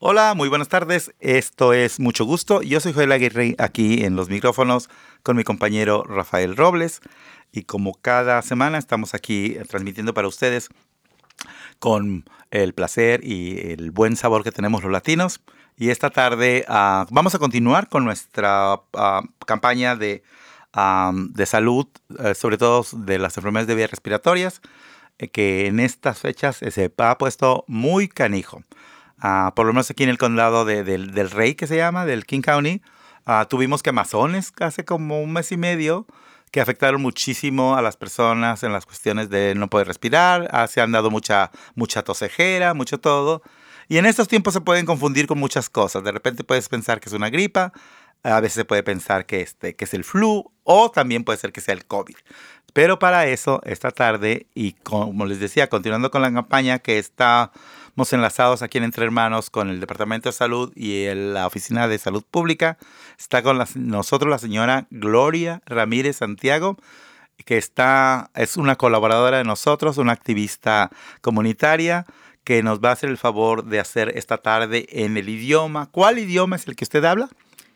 Hola, muy buenas tardes. Esto es Mucho Gusto. Yo soy Joel Aguirre aquí en los micrófonos con mi compañero Rafael Robles. Y como cada semana estamos aquí transmitiendo para ustedes con el placer y el buen sabor que tenemos los latinos. Y esta tarde uh, vamos a continuar con nuestra uh, campaña de, um, de salud, uh, sobre todo de las enfermedades de vías respiratorias, eh, que en estas fechas se ha puesto muy canijo. Por lo menos aquí en el condado de, de, del Rey, que se llama, del King County, tuvimos quemazones hace como un mes y medio que afectaron muchísimo a las personas en las cuestiones de no poder respirar, ah, se han dado mucha, mucha tosejera, mucho todo. Y en estos tiempos se pueden confundir con muchas cosas. De repente puedes pensar que es una gripa, a veces se puede pensar que, este, que es el flu o también puede ser que sea el COVID. Pero para eso, esta tarde, y como les decía, continuando con la campaña que estamos enlazados aquí en Entre Hermanos con el Departamento de Salud y la Oficina de Salud Pública, está con nosotros la señora Gloria Ramírez Santiago, que está, es una colaboradora de nosotros, una activista comunitaria que nos va a hacer el favor de hacer esta tarde en el idioma. ¿Cuál idioma es el que usted habla?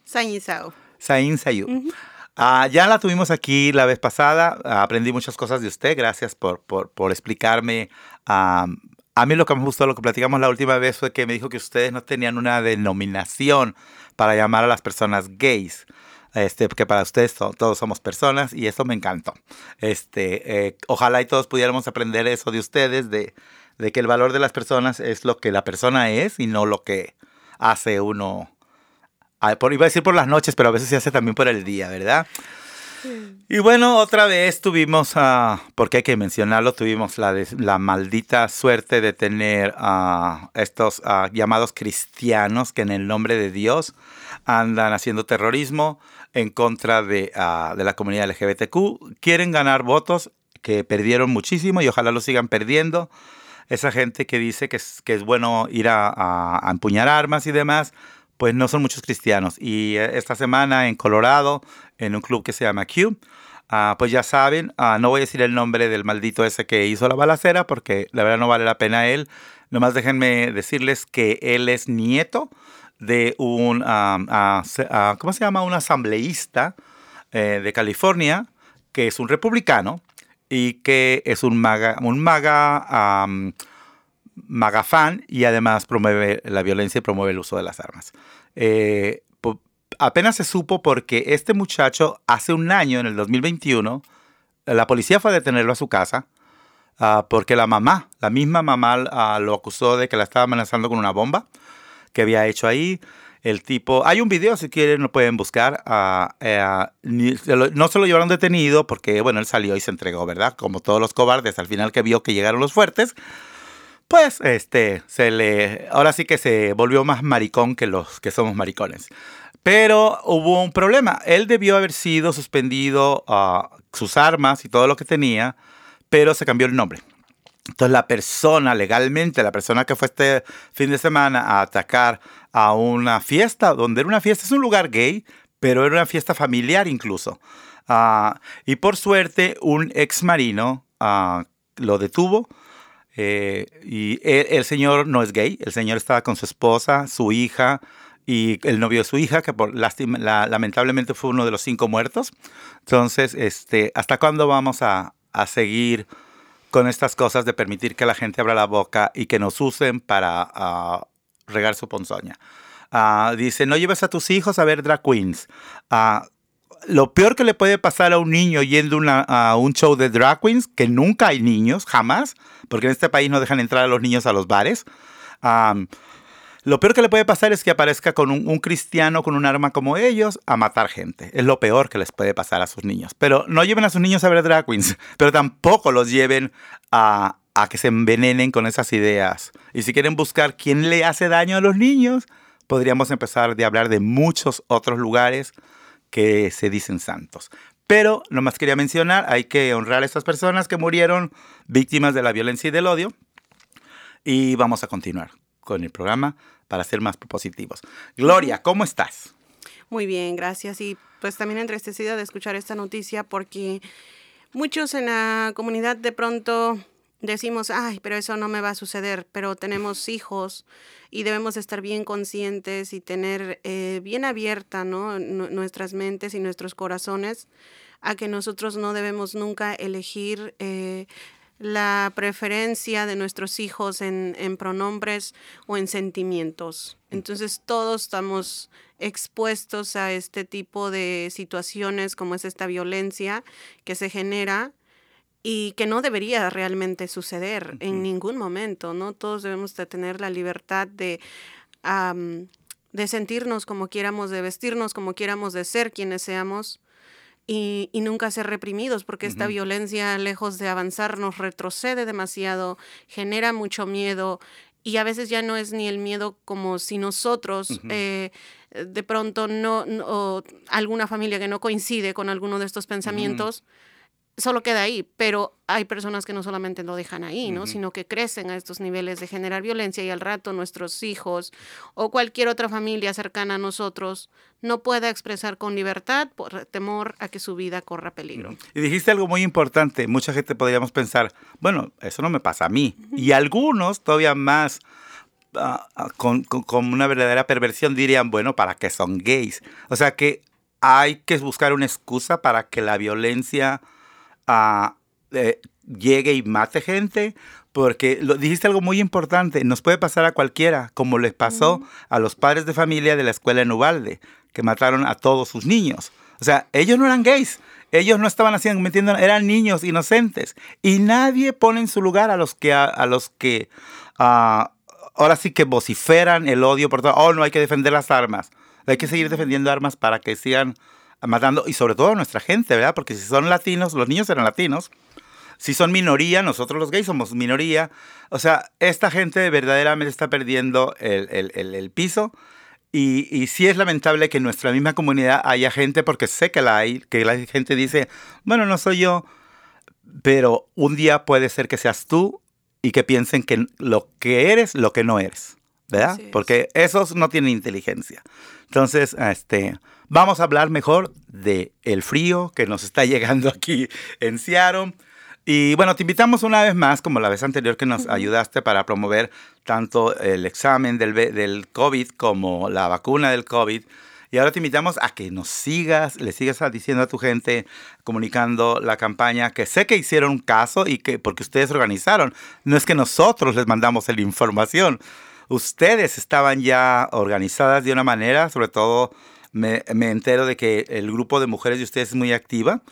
Sain Sao. Sain Sayu. Uh, ya la tuvimos aquí la vez pasada, aprendí muchas cosas de usted, gracias por, por, por explicarme. Um, a mí lo que me gustó, lo que platicamos la última vez fue que me dijo que ustedes no tenían una denominación para llamar a las personas gays. Este, que para ustedes todos somos personas y eso me encantó. Este, eh, ojalá y todos pudiéramos aprender eso de ustedes, de, que el valor de las personas es lo que la persona es y no lo que hace uno por, iba a decir por las noches, pero a veces se hace también por el día, ¿verdad? Y bueno, otra vez tuvimos, uh, porque hay que mencionarlo, tuvimos la, maldita suerte de tener a estos llamados cristianos que en el nombre de Dios andan haciendo terrorismo en contra de, la comunidad LGBTQ. Quieren ganar votos que perdieron muchísimo y ojalá lo sigan perdiendo. Esa gente que dice que es, que es bueno ir a, a empuñar armas y demás, pues no son muchos cristianos. Y eh, esta semana en Colorado, en un club que se llama Q, uh, pues ya saben, uh, no voy a decir el nombre del maldito ese que hizo la balacera, porque la verdad no vale la pena él. Nomás déjenme decirles que él es nieto de un, uh, ¿cómo se llama? Un asambleísta eh, de California, que es un republicano y que es un maga, un maga um, magafán y además promueve la violencia y promueve el uso de las armas. Eh, apenas se supo porque este muchacho hace un año, en el 2021, la policía fue a detenerlo a su casa uh, porque la mamá, la misma mamá uh, lo acusó de que la estaba amenazando con una bomba que había hecho ahí. El tipo, hay un video si quieren, lo pueden buscar. Uh, no se lo llevaron detenido porque, bueno, él salió y se entregó, ¿verdad? Como todos los cobardes, al final que vio que llegaron los fuertes, pues este se le ahora sí que se volvió más maricón que los que somos maricones. Pero hubo un problema. Él debió haber sido suspendido a sus armas y todo lo que tenía, pero se cambió el nombre. Entonces la persona, legalmente, la persona que fue este fin de semana a atacar a una fiesta, donde era una fiesta, es un lugar gay, pero era una fiesta familiar incluso. Uh, y por suerte, un ex marino uh, lo detuvo eh, y el, señor no es gay, el señor estaba con su esposa, su hija y el novio de su hija, que por lástima, lamentablemente fue uno de los cinco muertos. Entonces, este, ¿hasta cuándo vamos a, a seguir con estas cosas de permitir que la gente abra la boca y que nos usen para uh, regar su ponzoña? Uh, dice, no lleves a tus hijos a ver drag queens. Uh, lo peor que le puede pasar a un niño yendo a un show de drag queens, que nunca hay niños, jamás, porque en este país no dejan entrar a los niños a los bares. Lo peor que le puede pasar es que aparezca con un, cristiano con un arma como ellos a matar gente. Es lo peor que les puede pasar a sus niños. Pero no lleven a sus niños a ver drag queens, pero tampoco los lleven a, que se envenenen con esas ideas. Y si quieren buscar quién le hace daño a los niños, podríamos empezar de hablar de muchos otros lugares que se dicen santos. Pero nomás quería mencionar, hay que honrar a estas personas que murieron víctimas de la violencia y del odio. Y vamos a continuar con el programa para ser más propositivos. Gloria, ¿cómo estás? Muy bien, gracias. Y pues también entristecida de escuchar esta noticia porque muchos en la comunidad de pronto decimos, ay, pero eso no me va a suceder, pero tenemos hijos y debemos estar bien conscientes y tener eh, bien abierta ¿no? nuestras mentes y nuestros corazones a que nosotros no debemos nunca elegir eh, la preferencia de nuestros hijos en, en, pronombres o en sentimientos. Entonces todos estamos expuestos a este tipo de situaciones como es esta violencia que se genera y que no debería realmente suceder en ningún momento, ¿no? Todos debemos de tener la libertad de, de sentirnos como quieramos, de vestirnos como quieramos, de ser quienes seamos y, nunca ser reprimidos, porque esta violencia, lejos de avanzar, nos retrocede demasiado, genera mucho miedo y a veces ya no es ni el miedo como si nosotros eh, de pronto no, o alguna familia que no coincide con alguno de estos pensamientos, solo queda ahí, pero hay personas que no solamente lo dejan ahí, ¿no? Sino que crecen a estos niveles de generar violencia y al rato nuestros hijos o cualquier otra familia cercana a nosotros no pueda expresar con libertad por temor a que su vida corra peligro. Y dijiste algo muy importante, mucha gente podríamos pensar, bueno, eso no me pasa a mí. Y algunos todavía más ah, ah, con, una verdadera perversión dirían, bueno, ¿para qué son gays? O sea que hay que buscar una excusa para que la violencia eh, llegue y mate gente, porque lo, dijiste algo muy importante, nos puede pasar a cualquiera, como les pasó a los padres de familia de la escuela en Ubalde, que mataron a todos sus niños. O sea, ellos no eran gays, ellos no estaban haciendo, metiendo, eran niños inocentes. Y nadie pone en su lugar a los que, a, los que ah, ahora sí que vociferan el odio por todo. Oh, no hay que defender las armas. Hay que seguir defendiendo armas para que sigan matando, y sobre todo a nuestra gente, ¿verdad? Porque si son latinos, los niños eran latinos. Si son minoría, nosotros los gays somos minoría. O sea, esta gente verdaderamente está perdiendo el, el, el, piso. Y, y, sí es lamentable que en nuestra misma comunidad haya gente, porque sé que la hay, que la gente dice, bueno, no soy yo, pero un día puede ser que seas tú y que piensen que lo que eres, lo que no eres, ¿verdad? Porque esos no tienen inteligencia. Entonces, este, Vamos a hablar mejor de el frío que nos está llegando aquí en Seattle. Y bueno, te invitamos una vez más, como la vez anterior que nos ayudaste para promover tanto el examen del, del COVID como la vacuna del COVID. Y ahora te invitamos a que nos sigas, le sigas diciendo a tu gente, comunicando la campaña, que sé que hicieron caso y que porque ustedes organizaron. No es que nosotros les mandamos la información. Ustedes estaban ya organizadas de una manera, sobre todo me, entero de que el grupo de mujeres de ustedes es muy activa.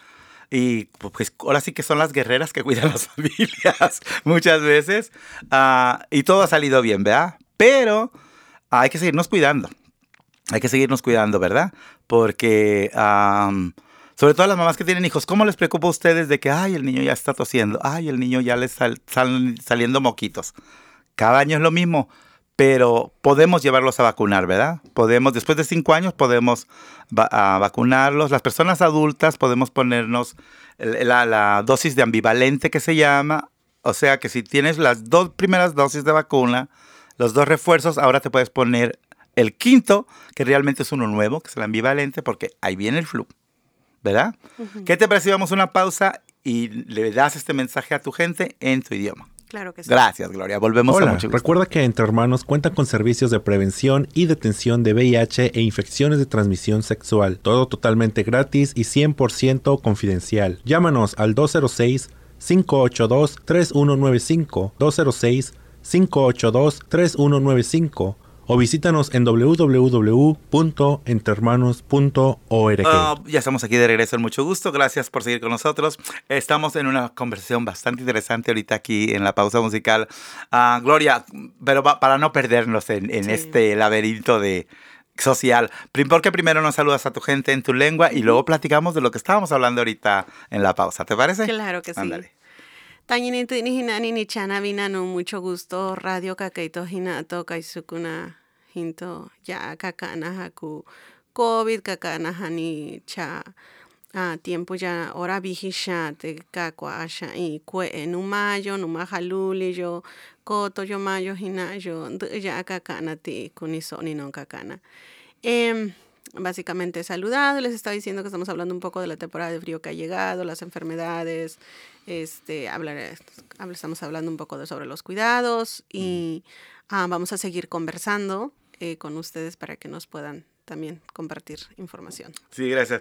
Y pues ahora sí que son las guerreras que cuidan las familias muchas veces. Ah, y todo ha salido bien, ¿verdad? Pero hay que seguirnos cuidando. Hay que seguirnos cuidando, ¿verdad? Porque, sobre todo las mamás que tienen hijos, ¿cómo les preocupa a ustedes de que, ay, el niño ya está tosiendo, ay, el niño ya le están saliendo moquitos? Cada año es lo mismo pero podemos llevarlos a vacunar, ¿verdad? Podemos, después de cinco años, podemos vacunarlos. Las personas adultas podemos ponernos la, dosis de ambivalente que se llama. O sea que si tienes las dos primeras dosis de vacuna, los dos refuerzos, ahora te puedes poner el quinto, que realmente es uno nuevo, que es el ambivalente, porque ahí viene el flu, ¿verdad? ¿Qué te parece? Vamos a una pausa y le das este mensaje a tu gente en tu idioma. Claro que sí. Gracias, Gloria. Volvemos Hola, a mucho Recuerda que Entre Hermanos cuenta con servicios de prevención y detención de VIH e infecciones de transmisión sexual. Todo totalmente gratis y 100% confidencial. Llámanos al 206 582 3195 206 582 3195 o visítanos en www.entermanos.org. Ah, ya estamos aquí de regreso, en mucho gusto. Gracias por seguir con nosotros. Estamos en una conversación bastante interesante ahorita aquí en la pausa musical. Uh, Gloria, pero para no perdernos en, este laberinto de social. Porque primero nos saludas a tu gente en tu lengua y luego platicamos de lo que estábamos hablando ahorita en la pausa. ¿Te parece? Claro que sí. Ándale. Tañinito ni hinani ni chana vinano mucho gusto radio kakaito hinato kaisukuna hinto ya kakana haku COVID kakana hani cha ah, tiempo ya ora vihisha te kakwa asha y kue numayo numajaluli yo koto yo mayo hina yo ya kakana ti kunisoni non kakana em básicamente saludado. Les estaba diciendo que estamos hablando un poco de la temporada de frío que ha llegado, las enfermedades. Este, hablar, estamos hablando un poco de, sobre los cuidados y ah, vamos a seguir conversando eh, con ustedes para que nos puedan también compartir información. Sí, gracias.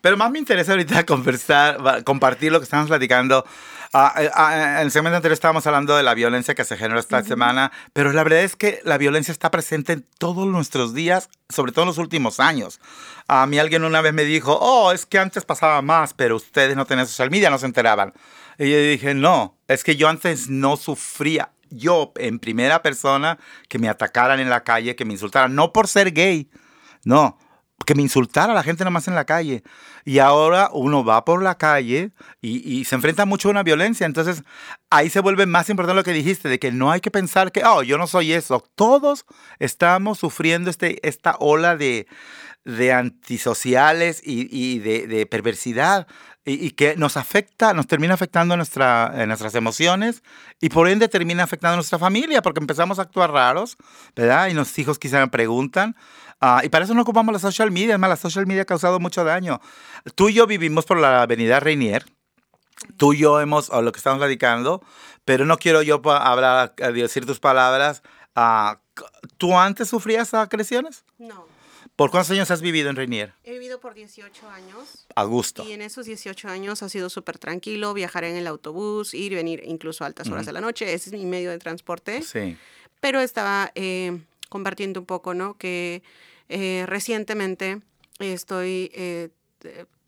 pero más me interesa ahorita conversar, compartir lo que estamos platicando. Eh, ah, en el segmento anterior estábamos hablando de la violencia que se generó esta semana, pero la verdad es que la violencia está presente en todos nuestros días, sobre todo en los últimos años. A mí alguien una vez me dijo, oh, es que antes pasaba más, pero ustedes no tenían social media, no se enteraban. Y yo dije, no, es que yo antes no sufría yo en primera persona que me atacaran en la calle, que me insultaran, no por ser gay, no, que me insultara la gente nomás en la calle. Y ahora uno va por la calle y, se enfrenta mucho a una violencia. Entonces ahí se vuelve más importante lo que dijiste, de que no hay que pensar que, oh, yo no soy eso. Todos estamos sufriendo este, esta ola de, de antisociales y, de, perversidad y, que nos afecta, nos termina afectando nuestra, en nuestras emociones y por ende termina afectando a nuestra familia porque empezamos a actuar raros, ¿verdad? Y los hijos quizá me preguntan, Ah, y para eso no ocupamos la social media, además la social media ha causado mucho daño. Tú y yo vivimos por la avenida Reinier, tú y yo hemos, o lo que estamos radicando, pero no quiero yo hablar, decir tus palabras. Ah, ¿Tú antes sufrías agresiones? No. ¿Por cuántos años has vivido en Reinier? He vivido por 18 años. A gusto. Y en esos 18 años ha sido súper tranquilo, viajar en el autobús, ir y venir incluso a altas horas de la noche. Ese es mi medio de transporte. Sí. Pero estaba eh, compartiendo un poco, ¿no? Que eh, recientemente estoy, eh,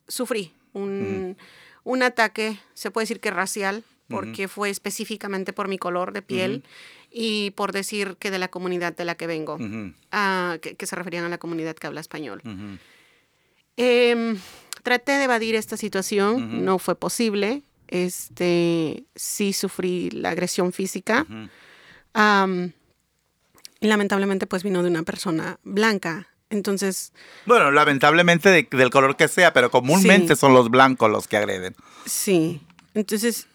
sufrí un, un, ataque, se puede decir que racial, porque fue específicamente por mi color de piel y por decir que de la comunidad de la que vengo, ah, que, se referían a la comunidad que habla español. Em, traté de evadir esta situación, no fue posible. Este, sí sufrí la agresión física. y lamentablemente pues vino de una persona blanca entonces... Bueno, lamentablemente del color que sea, pero comúnmente son los blancos los que agreden. Sí. Entonces,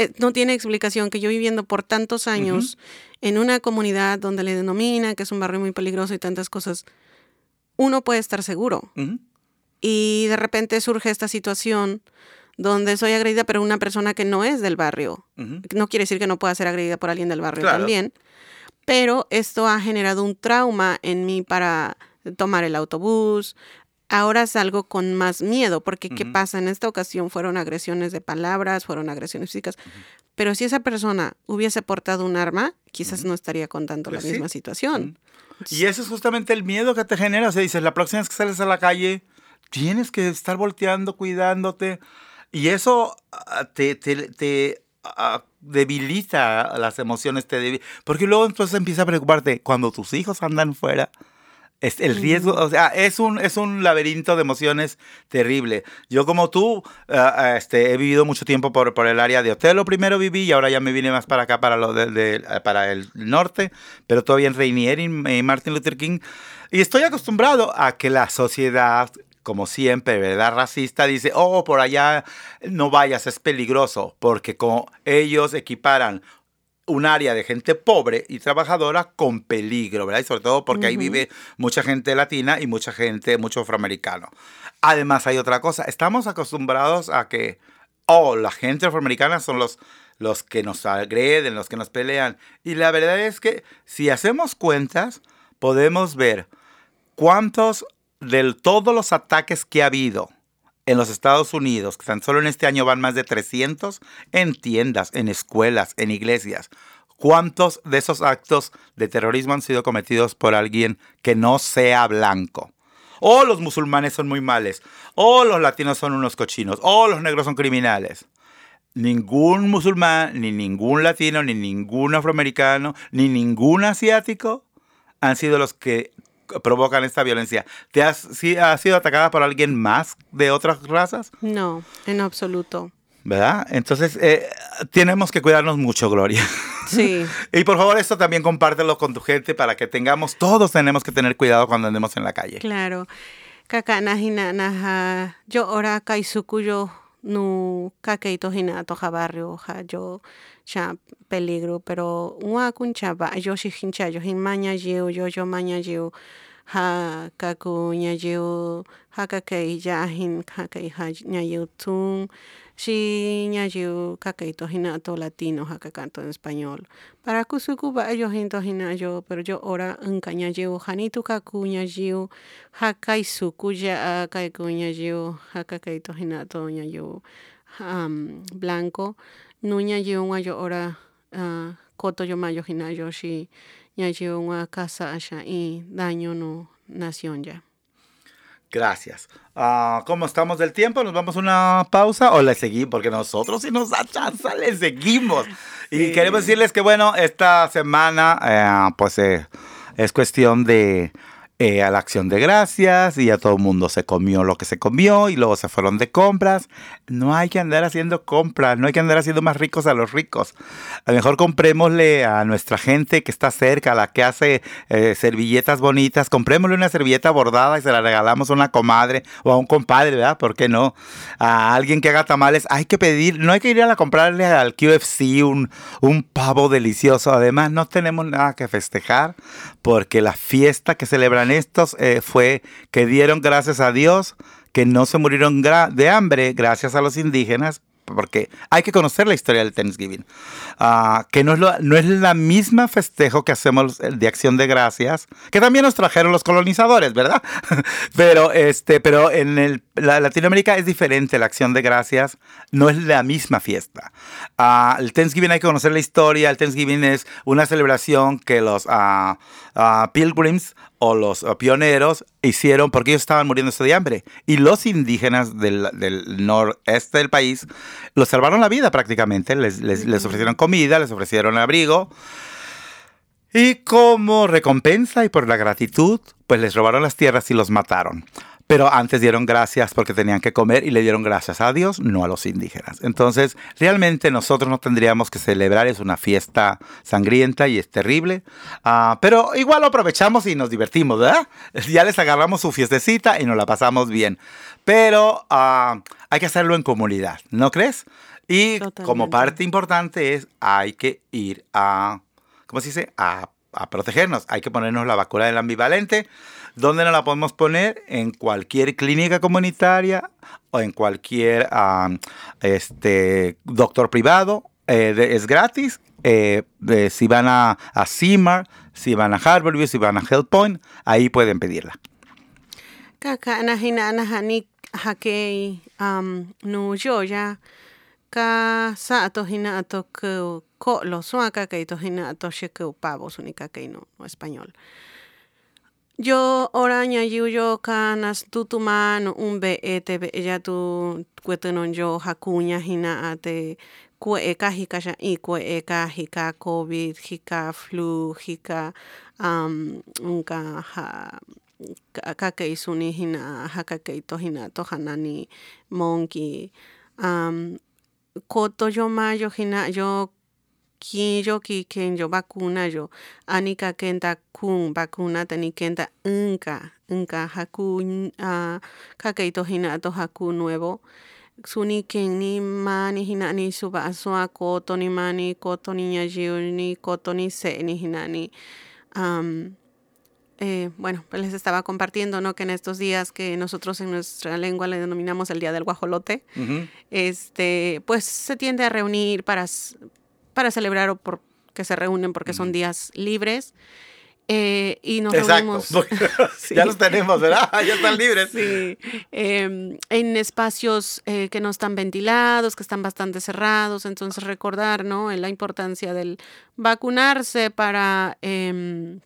eh, no tiene explicación que yo viviendo por tantos años en una comunidad donde le denomina que es un barrio muy peligroso y tantas cosas, uno puede estar seguro. Y de repente surge esta situación donde soy agredida por una persona que no es del barrio. No quiere decir que no pueda ser agredida por alguien del barrio también. Pero esto ha generado un trauma en mí para tomar el autobús. Ahora salgo con más miedo, porque ¿qué pasa? En esta ocasión fueron agresiones de palabras, fueron agresiones físicas, pero si esa persona hubiese portado un arma, quizás no estaría contando la pues misma situación. Y eso es justamente el miedo que te genera. O sea, dices, la próxima vez que sales a la calle, tienes que estar volteando, cuidándote. Y eso ah, te, te, ah, debilita las emociones, te porque luego entonces empieza a preocuparte cuando tus hijos andan fuera es el riesgo, o sea, es un, es un laberinto de emociones terrible. Yo como tú, ah, este, he vivido mucho tiempo por, por el área de Otelo, primero viví y ahora ya me vine más para acá, para, lo de, eh, para el norte, pero todavía en Rainier y Martin Luther King. Y estoy acostumbrado a que la sociedad, como siempre, ¿verdad? Racista, dice, oh, por allá no vayas, es peligroso, porque como ellos equiparan un área de gente pobre y trabajadora con peligro, ¿verdad? Y sobre todo porque ahí vive mucha gente latina y mucha gente, mucho afroamericano. Además hay otra cosa, estamos acostumbrados a que, oh, la gente afroamericana son los, los que nos agreden, los que nos pelean. Y la verdad es que si hacemos cuentas, podemos ver cuántos de todos los ataques que ha habido en los Estados Unidos, que tan solo en este año van más de 300, en tiendas, en escuelas, en iglesias. ¿Cuántos de esos actos de terrorismo han sido cometidos por alguien que no sea blanco? O los musulmanes son muy males, o los latinos son unos cochinos, o los negros son criminales. Ningún musulmán, ni ningún latino, ni ningún afroamericano, ni ningún asiático han sido los que provocan esta violencia. ¿Te has, sido atacada por alguien más de otras razas? No, en absoluto. ¿Verdad? Entonces, eh, tenemos que cuidarnos mucho, Gloria. Sí. y por favor, esto también compártelo con tu gente para que tengamos, todos tenemos que tener cuidado cuando andemos en la calle. Claro. Yo no kakeito hina toja barrio yo cha peligro pero un kuncha yo shi hincha yo hin maña yo yo yo maña yo ha kaku ñayiw hakakay yahin hakay ñayiw tun shi ñayiw kakay tojina to latino hakakanto en español para kusuku ba ellos hintojina yo pero yo ora unka ñayiw hanitu kaku ñayiw hakay suku ya kay ku ñayiw hakakay tojina to ñayiw um, blanco nuña yo yo ora uh, koto yo mayo hina yo shi ñayiw nga casa asha y daño no nación ya. Gracias. Uh, ¿Cómo estamos del tiempo? ¿Nos vamos a una pausa o le seguimos? Porque nosotros si nos da chance le seguimos. Sí. Y queremos decirles que bueno, esta semana eh, pues eh, es cuestión de eh, a la acción de gracias y a todo el mundo se comió lo que se comió y luego se fueron de compras. No hay que andar haciendo compras, no hay que andar haciendo más ricos a los ricos. A lo mejor comprémosle a nuestra gente que está cerca, a la que hace eh, servilletas bonitas, comprémosle una servilleta bordada y se la regalamos a una comadre o a un compadre, ¿verdad? ¿Por qué no? A alguien que haga tamales, hay que pedir, no hay que ir a comprarle al QFC un, un pavo delicioso. Además, no tenemos nada que festejar porque la fiesta que celebran estos eh, fue que dieron gracias a Dios que no se murieron de hambre gracias a los indígenas, porque hay que conocer la historia del Thanksgiving, uh, que no es, la misma festejo que hacemos de acción de gracias, que también nos trajeron los colonizadores, ¿verdad? pero, este, pero en el, la Latinoamérica es diferente, la acción de gracias no es la misma fiesta. Uh, el Thanksgiving hay que conocer la historia, el Thanksgiving es una celebración que los uh, pilgrims o los pioneros hicieron porque ellos estaban muriéndose de hambre. Y los indígenas del, del noreste del país los salvaron la vida prácticamente. Les, les, les, ofrecieron comida, les ofrecieron abrigo. Y como recompensa y por la gratitud, pues les robaron las tierras y los mataron. Pero antes dieron gracias porque tenían que comer y le dieron gracias a Dios, no a los indígenas. Entonces, realmente nosotros no tendríamos que celebrar, es una fiesta sangrienta y es terrible. Uh, pero igual lo aprovechamos y nos divertimos, ¿verdad? Ya les agarramos su fiestecita y nos la pasamos bien. Pero uh, hay que hacerlo en comunidad, ¿no crees? Y Totalmente. como parte importante es, hay que ir a, ¿cómo se dice? A, a protegernos. Hay que ponernos la vacuna del ambivalente. ¿Dónde nos la podemos poner? En cualquier clínica comunitaria o en cualquier um, este, doctor privado. Eh, de, es gratis. Eh, de, si van a, a CIMAR, si van a Harborview, si van a HealthPoint, ahí pueden pedirla. Hakei um, no yoya ka sa ato hina ke ko lo suaka que to hina ato sheke pavos única que no, no español. Yo oraña yuyo kanas tutuman un be ete ya tu cuetenon yo hakuña hina ate kue eka hika ya i kue eka hika covid hika flu hika um unka ha kake isuni hina hakake to hina to hanani monkey um koto yo mayo hina yo quien yo ki ken yo vacuna yo anika kenta kun vacuna tani kenta unka unka haku uh, kakeito hina to haku nuevo suni ken ni mani hina ni suba asua koto ni mani koto ni yajiu ni koto ni se ni hina ni um, eh, bueno, pues les estaba compartiendo, ¿no? Que en estos días que nosotros en nuestra lengua le denominamos el Día del Guajolote, uh -huh. este, pues se tiende a reunir para, para celebrar o por que se reúnen porque son días libres. Eh, y nos Exacto. reunimos. sí. Ya los tenemos, ¿verdad? Ya están libres. Sí. Eh, en espacios eh, que no están ventilados, que están bastante cerrados. Entonces, recordar, ¿no? La importancia del vacunarse para em,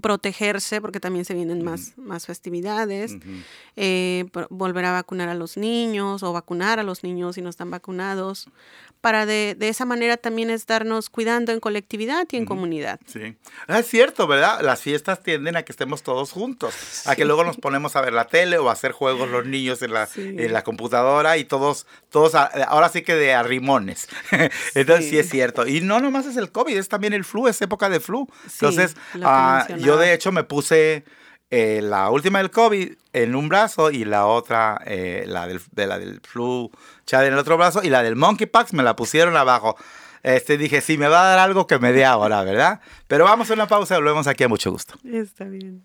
protegerse porque también se vienen más, más festividades, uh -huh. eh, volver a vacunar a los niños o vacunar a los niños si no están vacunados, para de, de esa manera también estarnos cuidando en colectividad y en uh -huh. comunidad. Sí, Ah, es cierto, ¿verdad? Las fiestas tienden a que estemos todos juntos, sí. a que luego nos ponemos a ver la tele o a hacer juegos los niños en la, sí. en la computadora y todos, todos, ahora sí que de arrimones. Entonces sí. sí. es cierto. Y no nomás es el COVID, es también el flu, es época de flu. Entonces, uh, yo de hecho me puse eh, la última del COVID en un brazo y la otra, eh, la, del, de la del flu chad en el otro brazo y la del monkeypox me la pusieron abajo. Este, dije, si me va a dar algo que me dé ahora, ¿verdad? Pero vamos a una pausa volvemos aquí a mucho gusto. Está bien.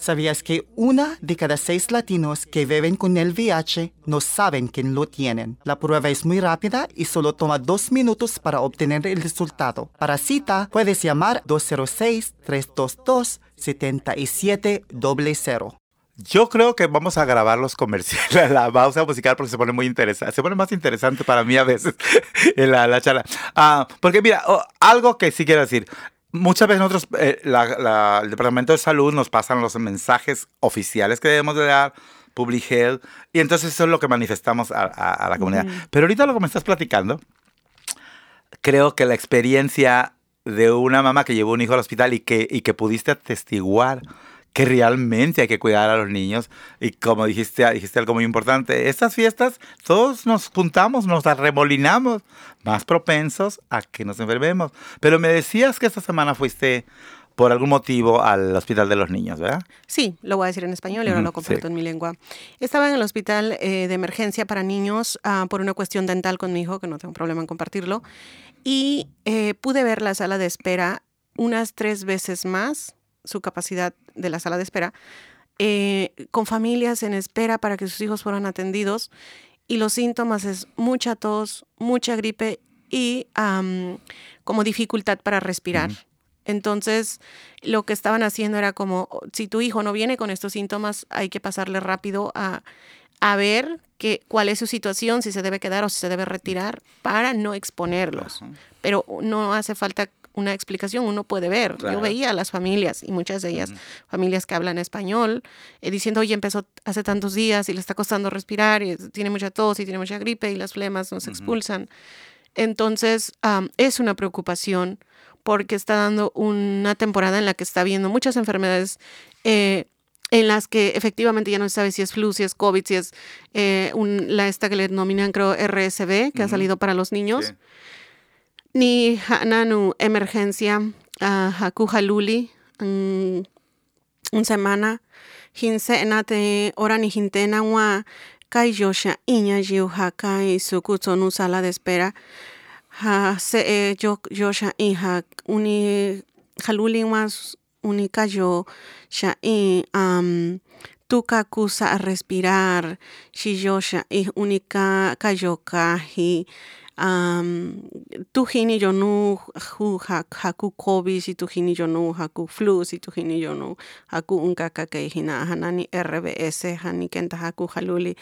¿Sabías que una de cada seis latinos que viven con el VIH no saben que lo tienen? La prueba es muy rápida y solo toma dos minutos para obtener el resultado. Para cita, puedes llamar 206-322-7700. Yo creo que vamos a grabar los comerciales, la pausa musical, porque se pone muy interesante. Se pone más interesante para mí a veces en la, la charla. Ah, porque mira, oh, algo que sí quiero decir muchas veces nosotros, eh, el Departamento de Salud nos pasan los mensajes oficiales que debemos de dar, Public Health, y entonces eso es lo que manifestamos a, la comunidad. Pero ahorita lo que me estás platicando, creo que la experiencia de una mamá que llevó un hijo al hospital y que, y que pudiste atestiguar que realmente hay que cuidar a los niños. Y como dijiste, dijiste algo muy importante, estas fiestas todos nos juntamos, nos arremolinamos, más propensos a que nos enfermemos. Pero me decías que esta semana fuiste por algún motivo al hospital de los niños, ¿verdad? Sí, lo voy a decir en español y ahora lo comparto en mi lengua. Estaba en el hospital eh, de emergencia para niños ah, por una cuestión dental con mi hijo, que no tengo problema en compartirlo, y eh, pude ver la sala de espera unas tres veces más su capacidad de la sala de espera, eh, con familias en espera para que sus hijos fueran atendidos. Y los síntomas es mucha tos, mucha gripe y como dificultad para respirar. Entonces, lo que estaban haciendo era como, si tu hijo no viene con estos síntomas, hay que pasarle rápido a, a ver que, cuál es su situación, si se debe quedar o si se debe retirar, para no exponerlos. Pero no hace falta una explicación, uno puede ver. Yo veía a las familias y muchas de ellas, familias que hablan español, eh, diciendo, oye, empezó hace tantos días y le está costando respirar y tiene mucha tos y tiene mucha gripe y las flemas nos expulsan. Entonces, es una preocupación porque está dando una temporada en la que está habiendo muchas enfermedades. Eh, en las que efectivamente ya no se sabe si es flu, si es COVID, si es eh, la esta que le denominan creo RSV, que ha salido para los niños ni hananu emergencia uh, haku haluli um, un semana. Hinsena te ora ni hintena wa kai yosha iña jiu ha kai suku sala de espera. Ha se e yo iha uni haluli was uni kayo i um tuka kusa a respirar. Shi yosha i unika kayo kahi um, tuhini yonu hu haku COVID si tuhini yonu haku flu si tuhini yonu haku unkaka ke hina hanani RBS hani kenta haku haluli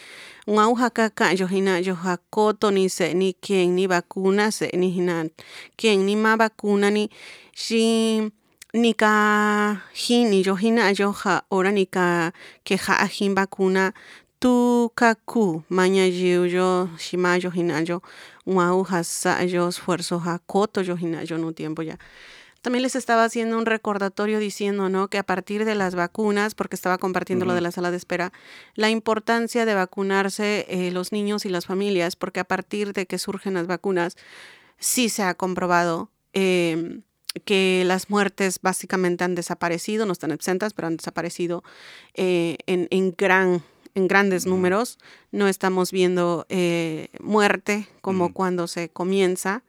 ngau hakaka yo hina yo hakoto ni se ni quien ni vacuna se ni hina quien ni ma vacuna ni si ni ka hini yo hina yo ha ora ni ka que ha hin vacuna tu kaku maña yo shimayo hina yo Wow, yo esfuerzo Hakoto yo en un tiempo ya. También les estaba haciendo un recordatorio diciendo, ¿no? Que a partir de las vacunas, porque estaba compartiendo lo de la sala de espera, la importancia de vacunarse eh, los niños y las familias, porque a partir de que surgen las vacunas, sí se ha comprobado em, que las muertes básicamente han desaparecido, no están exentas, pero han desaparecido eh, en, en gran en grandes números, no estamos viendo eh, muerte como cuando se comienza.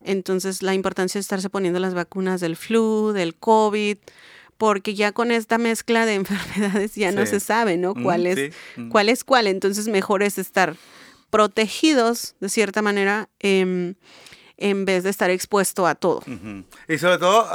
Entonces, la importancia de estarse poniendo las vacunas del flu, del COVID, porque ya con esta mezcla de enfermedades ya no se sabe, ¿no? ¿Cuál, es, cuál es cuál. Entonces, mejor es estar protegidos de cierta manera. Em, en vez de estar expuesto a todo. Y sobre todo,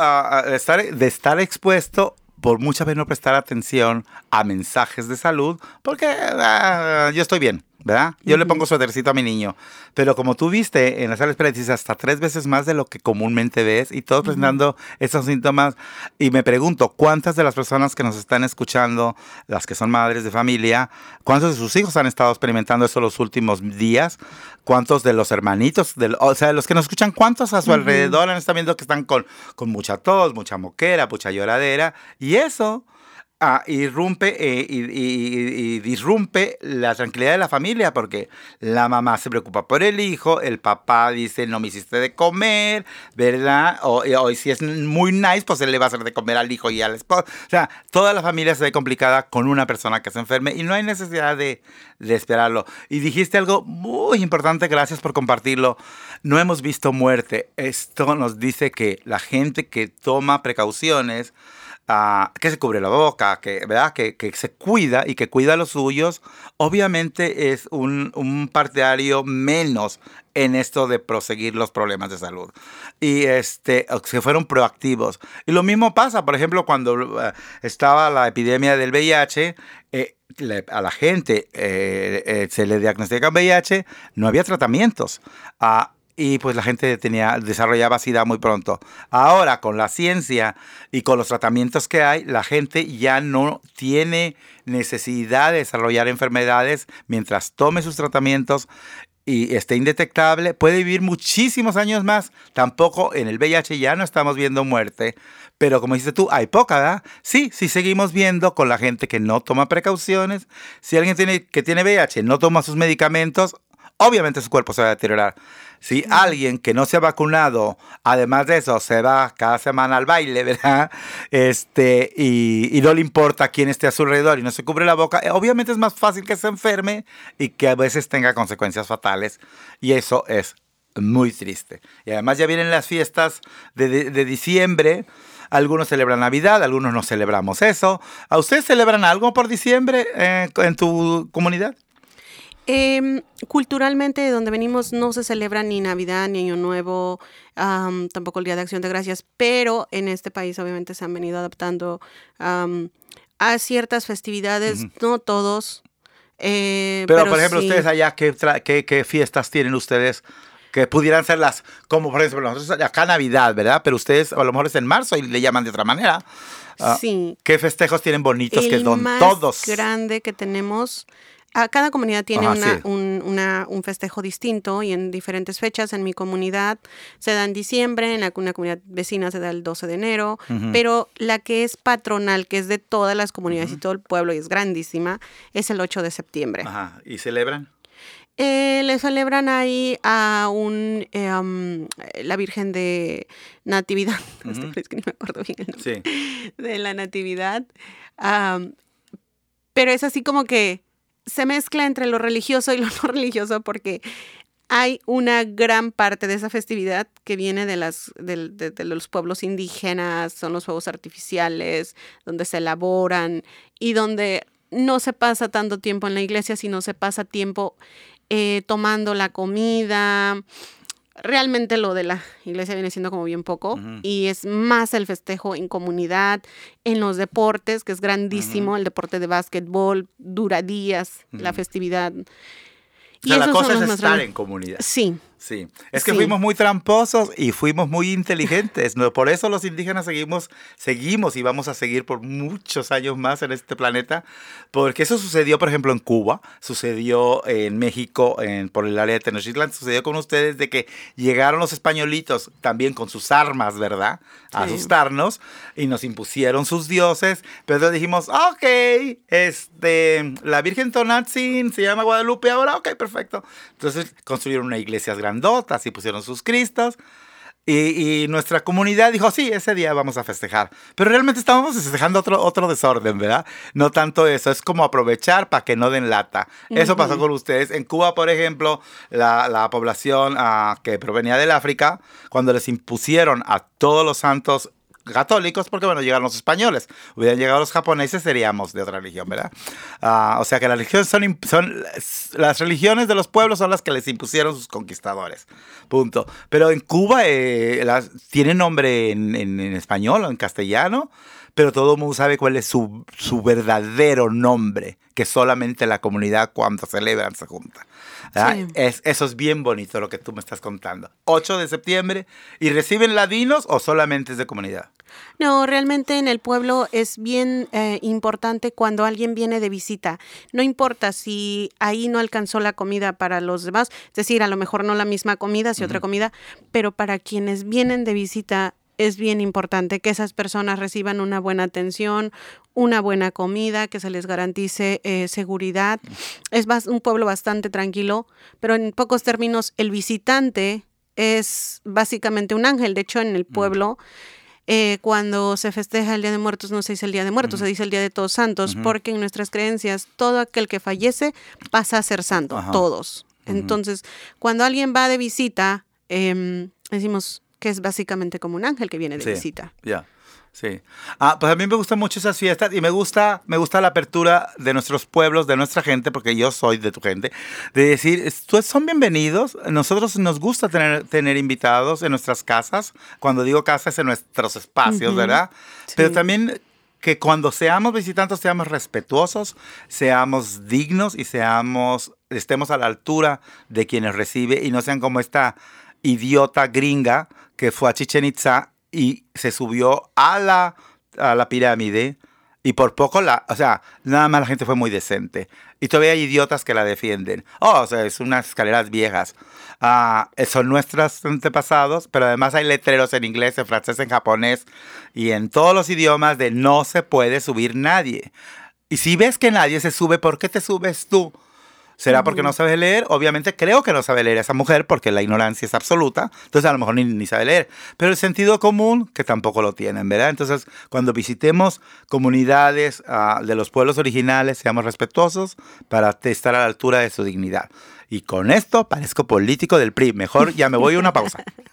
estar, de estar expuesto por muchas veces no prestar atención a mensajes de salud, porque ah, yo estoy bien. ¿Verdad? Yo le pongo suétercito a mi niño. Pero como tú viste en las sala de hasta tres veces más de lo que comúnmente ves y todos presentando esos síntomas. Y me pregunto, ¿cuántas de las personas que nos están escuchando, las que son madres de familia, cuántos de sus hijos han estado experimentando eso los últimos días? ¿Cuántos de los hermanitos, o sea, los que nos escuchan, cuántos a su alrededor han estado viendo que están con, con mucha tos, mucha moquera, mucha lloradera? Y eso ah, irrumpe eh, y, disrumpe la tranquilidad de la familia porque la mamá se preocupa por el hijo, el papá dice no me hiciste de comer, ¿verdad? O, o si es muy nice, pues él le va a hacer de comer al hijo y al esposo. O sea, toda la familia se ve complicada con una persona que se enferme y no hay necesidad de esperarlo. Y dijiste algo muy importante, gracias por compartirlo. No hemos visto muerte. Esto nos dice que la gente que toma precauciones, ah, que se cubre la boca, que, ¿verdad? Que, que se cuida y que cuida a los suyos, obviamente es un, un partidario menos en esto de proseguir los problemas de salud. Y este, se fueron proactivos. Y lo mismo pasa, por ejemplo, cuando eh, estaba la epidemia del VIH, eh, a la gente eh, eh, se le diagnostica VIH, no había tratamientos. Ah, y pues la gente tenía, desarrollaba SIDA muy pronto. Ahora, con la ciencia y con los tratamientos que hay, la gente ya no tiene necesidad de desarrollar enfermedades mientras tome sus tratamientos y esté indetectable, puede vivir muchísimos años más. Tampoco en el VIH ya no estamos viendo muerte, pero como dices tú, hay poca, ¿verdad? Sí, sí seguimos viendo con la gente que no toma precauciones. Si alguien tiene, que tiene VIH no toma sus medicamentos, obviamente su cuerpo se va a deteriorar. Si alguien que no se ha vacunado, además de eso, se va cada semana al baile, ¿verdad? Este, y, y no le importa quién esté a su alrededor y no se cubre la boca, obviamente es más fácil que se enferme y que a veces tenga consecuencias fatales. Y eso es muy triste. Y además ya vienen las fiestas de, de- de diciembre. Algunos celebran Navidad, algunos no celebramos eso. ¿A ustedes celebran algo por diciembre eh, en tu comunidad? Em, culturalmente, de donde venimos, no se celebra ni Navidad, ni Año Nuevo, am, tampoco el Día de Acción de Gracias, pero en este país obviamente se han venido adaptando a ciertas festividades, no todos. eh, Pero, por ejemplo, sí. ustedes allá, ¿qué, qué, qué fiestas tienen ustedes que pudieran ser las, como por ejemplo, nosotros acá Navidad, ¿verdad? Pero ustedes a lo mejor es en marzo y le llaman de otra manera. Ah, Sí. ¿Qué festejos tienen bonitos que son más todos? grande que tenemos. A cada comunidad tiene Ajá, una- sí. un, una- un festejo distinto y en diferentes fechas. En mi comunidad se da en diciembre, en la, una comunidad vecina se da el 12 de enero, pero la que es patronal, que es de todas las comunidades y todo el pueblo y es grandísima, es el 8 de septiembre. Ajá. ¿Y celebran? Eh, le celebran ahí a un eh, la Virgen de Natividad. es que ni me acuerdo bien el nombre Sí. de la natividad. Pero es así como que se mezcla entre lo religioso y lo no religioso porque hay una gran parte de esa festividad que viene de, las, del- de, de los pueblos indígenas, son los fuegos artificiales, donde se elaboran y donde no se pasa tanto tiempo en la iglesia, sino se pasa tiempo eh, tomando la comida. Realmente lo de la iglesia viene siendo como bien poco y es más el festejo en comunidad, en los deportes, que es grandísimo, el deporte de básquetbol, dura días, la festividad. O sea, la esos cosa es estar grandes. en comunidad. Sí, Sí, es que Sí. fuimos muy tramposos y fuimos muy inteligentes. ¿no? Por eso los indígenas seguimos, seguimos y vamos a seguir por muchos años más en este planeta, porque eso sucedió, por ejemplo, en Cuba, sucedió en México, en, por el área de Tenochtitlan, sucedió con ustedes de que llegaron los españolitos también con sus armas, ¿verdad? A Sí. asustarnos y nos impusieron sus dioses, pero dijimos, ok, este, la Virgen Tonatzin se llama Guadalupe ahora, ok, perfecto. Entonces construyeron una iglesia grandotas y pusieron sus cristos. Y, y nuestra comunidad dijo, sí, ese día vamos a festejar. Pero realmente estábamos festejando otro, otro desorden, ¿verdad? No tanto eso, es como aprovechar para que no den lata. Eso pasó con ustedes. En Cuba, por ejemplo, la, la población ah, que provenía del África, cuando les impusieron a todos los santos católicos, porque bueno, llegaron los españoles. Hubieran llegado los japoneses, seríamos de otra religión, ¿verdad? Ah, o sea que las religiones son, son, las religiones de los pueblos son las que les impusieron sus conquistadores. Punto. Pero en Cuba eh, las, tiene nombre en, en- en español o en castellano, pero todo el mundo sabe cuál es su, su verdadero nombre, que solamente la comunidad cuando celebran se junta. Es, eso es bien bonito lo que tú me estás contando. 8 de septiembre, ¿y reciben ladinos o solamente es de comunidad? No, realmente en el pueblo es bien eh, importante cuando alguien viene de visita. No importa si ahí no alcanzó la comida para los demás, es decir, a lo mejor no la misma comida, si otra comida, pero para quienes vienen de visita es bien importante que esas personas reciban una buena atención, una buena comida, que se les garantice eh, seguridad. Es un pueblo bastante tranquilo, pero en pocos términos, el visitante es básicamente un ángel. De hecho, en el pueblo, eh, cuando se festeja el Día de Muertos, no se dice el Día de Muertos, se dice el Día de Todos Santos, porque en nuestras creencias, todo aquel que fallece pasa a ser santo, todos. Entonces, cuando alguien va de visita, em, decimos que es básicamente como un ángel que viene de visita. Ya. Sí. Ah, pues a mí me gustan mucho esas fiestas y me gusta, me gusta la apertura de nuestros pueblos, de nuestra gente, porque yo soy de tu gente, de decir, son bienvenidos. Nosotros nos gusta tener, tener invitados en nuestras casas. Cuando digo casas, en nuestros espacios, ¿verdad? Pero también que cuando seamos visitantes seamos respetuosos, seamos dignos y seamos, estemos a la altura de quienes recibe y no sean como esta idiota gringa que fue a Chichen Itza y se subió a la, a la pirámide y por poco la, o sea, nada más la gente fue muy decente. Y todavía hay idiotas que la defienden. Oh, o sea, es unas escaleras viejas. Ah, son nuestros antepasados, pero además hay letreros en inglés, en francés, en japonés y en todos los idiomas de no se puede subir nadie. Y si ves que nadie se sube, ¿por qué te subes tú? ¿Será porque no sabe leer? Obviamente creo que no sabe leer esa mujer porque la ignorancia es absoluta. Entonces a lo mejor ni, sabe leer. Pero el sentido común, que tampoco lo tienen, ¿verdad? Entonces cuando visitemos comunidades ah, de los pueblos originales, seamos respetuosos para estar a la altura de su dignidad. Y con esto parezco político del PRI. Mejor ya me voy a una pausa.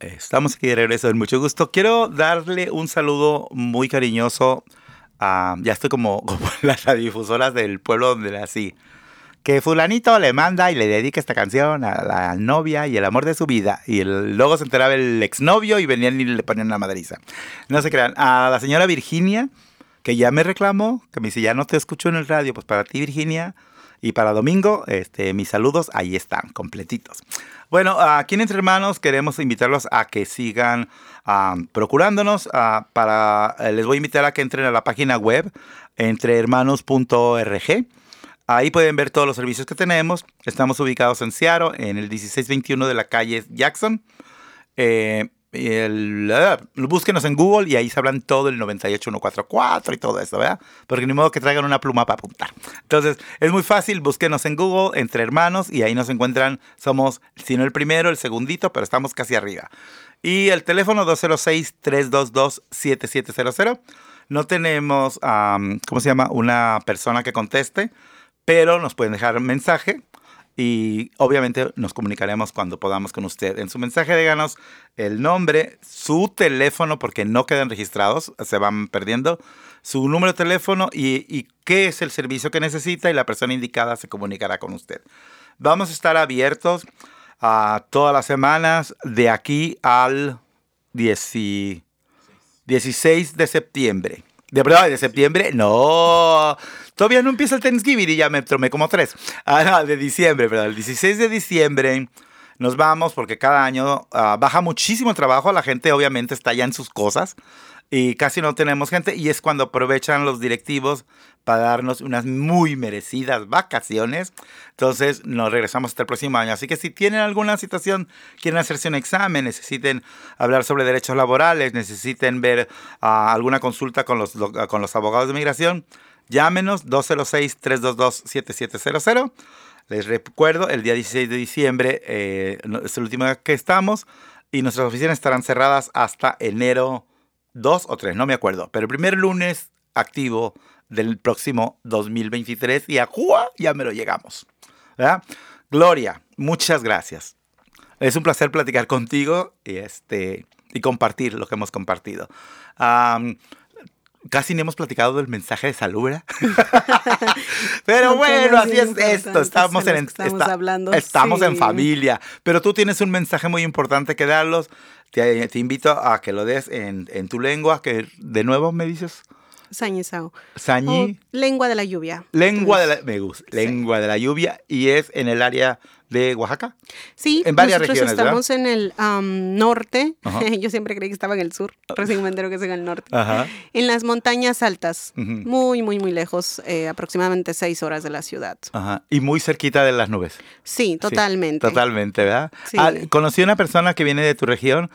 Estamos aquí de regreso, en mucho gusto. Quiero darle un saludo muy cariñoso a, ya estoy como, como las radiodifusoras del pueblo donde nací. Que fulanito le manda y le dedica esta canción a la novia y el amor de su vida. Y luego se enteraba el exnovio y venían y le ponían una madriza. No se crean. A la señora Virginia, que ya me reclamó, que me dice, ya no te escucho en el radio. Pues para ti, Virginia, y para domingo, este, mis saludos ahí están, completitos. Bueno, aquí en Entre Hermanos queremos invitarlos a que sigan procurándonos. para, eh, les voy a invitar a que entren a la página web entrehermanos.org. Ahí pueden ver todos los servicios que tenemos. Estamos ubicados en Seattle, en el 1621 de la calle Jackson. Eh, el, búsquenos en Google y ahí se hablan todo el 98144 y todo eso, ¿verdad? Porque ni modo que traigan una pluma para apuntar. Entonces, es muy fácil, búsquenos en Google, entre hermanos, y ahí nos encuentran, somos, si no el primero, el segundito, pero estamos casi arriba. Y el teléfono 206-322-7700. No tenemos, ¿cómo se llama? Una persona que conteste, pero nos pueden dejar un mensaje y obviamente nos comunicaremos cuando podamos con usted. En su mensaje díganos el nombre, su teléfono, porque no quedan registrados, se van perdiendo, su número de teléfono y, qué es el servicio que necesita y la persona indicada se comunicará con usted. Vamos a estar abiertos a todas las semanas de aquí al 16 de septiembre. ¿De verdad? ¿De septiembre? No. Todavía no empieza el Thanksgiving y ya me tomé como tres. Ah, de diciembre, ¿verdad? El 16 de diciembre nos vamos porque cada año ah, baja muchísimo el trabajo. La gente obviamente está ya en sus cosas y casi no tenemos gente y es cuando aprovechan los directivos para darnos unas muy merecidas vacaciones. Entonces nos regresamos hasta el próximo año. Así que si tienen alguna situación, quieren hacerse un examen, necesiten hablar sobre derechos laborales, necesiten ver ah, alguna consulta con los, con los abogados de migración, llámenos 206-322-7700. Les recuerdo, el día 16 de diciembre eh, es el último día que estamos y nuestras oficinas estarán cerradas hasta enero dos o tres, no me acuerdo, pero el primer lunes activo del próximo 2023 y a Juá ya me lo llegamos. Gloria, muchas gracias. Es un placer platicar contigo y, este, y compartir lo que hemos compartido. casi ni hemos platicado del mensaje de salud, Pero bueno, así es esto. Estamos, en, estamos, hablando, estamos en familia. Pero tú tienes un mensaje muy importante que darlos Te, te invito a que lo des en, en tu lengua, que de nuevo me dices. Sañizao. Sañi. Lengua de la lluvia. Lengua de la, me gusta, lengua de la lluvia y es en el área de Oaxaca. Sí, en varias nosotros regiones, ¿verdad? estamos en el norte. Yo siempre creí que estaba en el sur. Recién me entero que es en el norte. Ajá. En las montañas altas. Muy, muy, muy lejos. eh, aproximadamente seis horas de la ciudad. Ajá. Y muy cerquita de las nubes. Sí, Sí, totalmente. totalmente, ¿verdad? Sí. Ah, conocí a una persona que viene de tu región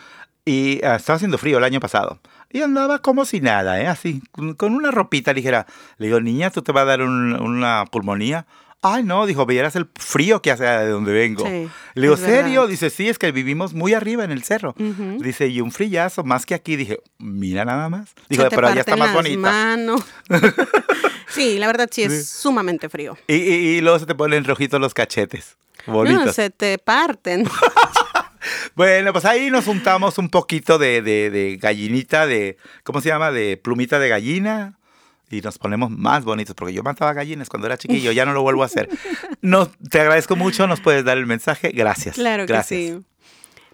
y ah, estaba haciendo frío el año pasado. Y andaba como si nada, ¿eh? Así, con- una ropita ligera. Le digo, niña, ¿tú te va a dar un- una pulmonía? Ay, no, dijo, vieras el frío que hace de donde vengo. Sí, Le digo, verdad. ¿serio? Dice, sí, es que vivimos muy arriba en el cerro. Dice, y un frillazo más que aquí. Dije, mira nada más. Dijo, pero allá está más bonita. manos. sí, la verdad sí es Sí. sumamente frío. Y, y- y luego se te ponen rojitos los cachetes. Bonitos. No, se te parten. Bueno, pues ahí nos juntamos un poquito de, de- de gallinita, de, ¿cómo se llama? De plumita de gallina. Y nos ponemos más bonitos, porque yo mataba gallinas cuando era chiquillo, ya no lo vuelvo a hacer. No, te agradezco mucho, nos puedes dar el mensaje. Gracias. Claro que Gracias. sí.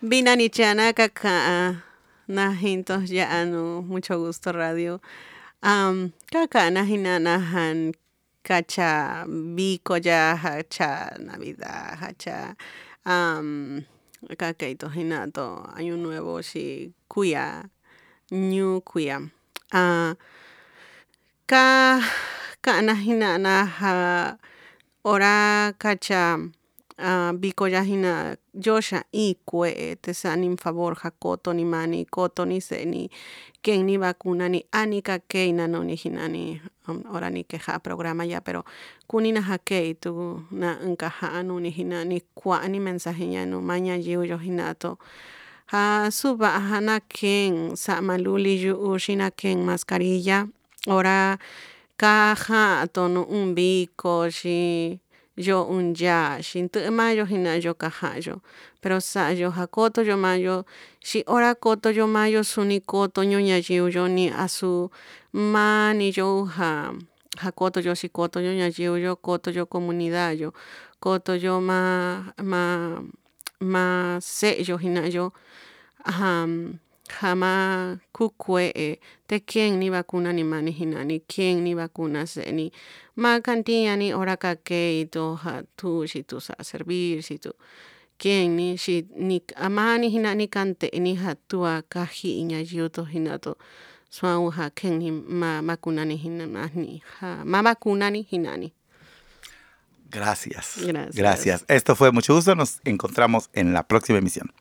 Binani chana kaka najintos ya anu mucho gusto radio. Kaka najinanahan kacha biko ya hacha navidad hacha kakaito hinato año nuevo si kuya new kuya. Ah, ka ka najinana ha ora kacha ah, biko yahina yosha i kue te sanin favor hakoto ni mani koto ni se ni ken ni anika keina no ni hinani um, ora ni keja programa ya pero kunina hakei tu na nkaha anu ni hinani kwa ni mensaje ya no maña yu yo hinato ha suba hana ken sa maluli yu ushina ken mascarilla. Ora caja tono un bico shi yo un ya shin tu mayo hina yo caja yo. Pero sa yo hakoto yo mayo shi ora koto yo mayo suni koto nyonya jiu yo ni asu mani yo ha hakoto yo shi koto yo nya jiu yo koto yo comunidad yo koto yo ma ma ma se yo hina yo um, jama kukue e te quién ni vacuna ni mani hinani quién ni vacuna se ni ma cantia ni ora ka ke to ha tu si tu sa servir si tu quién ni si ni amani hinani kante ni ha tua kahi inya yuto hinato swau ha ken ni ma vacuna ni hinani ni ha ma vacuna ni hinani Gracias. Gracias. Gracias. Esto fue mucho gusto. Nos encontramos en la próxima emisión.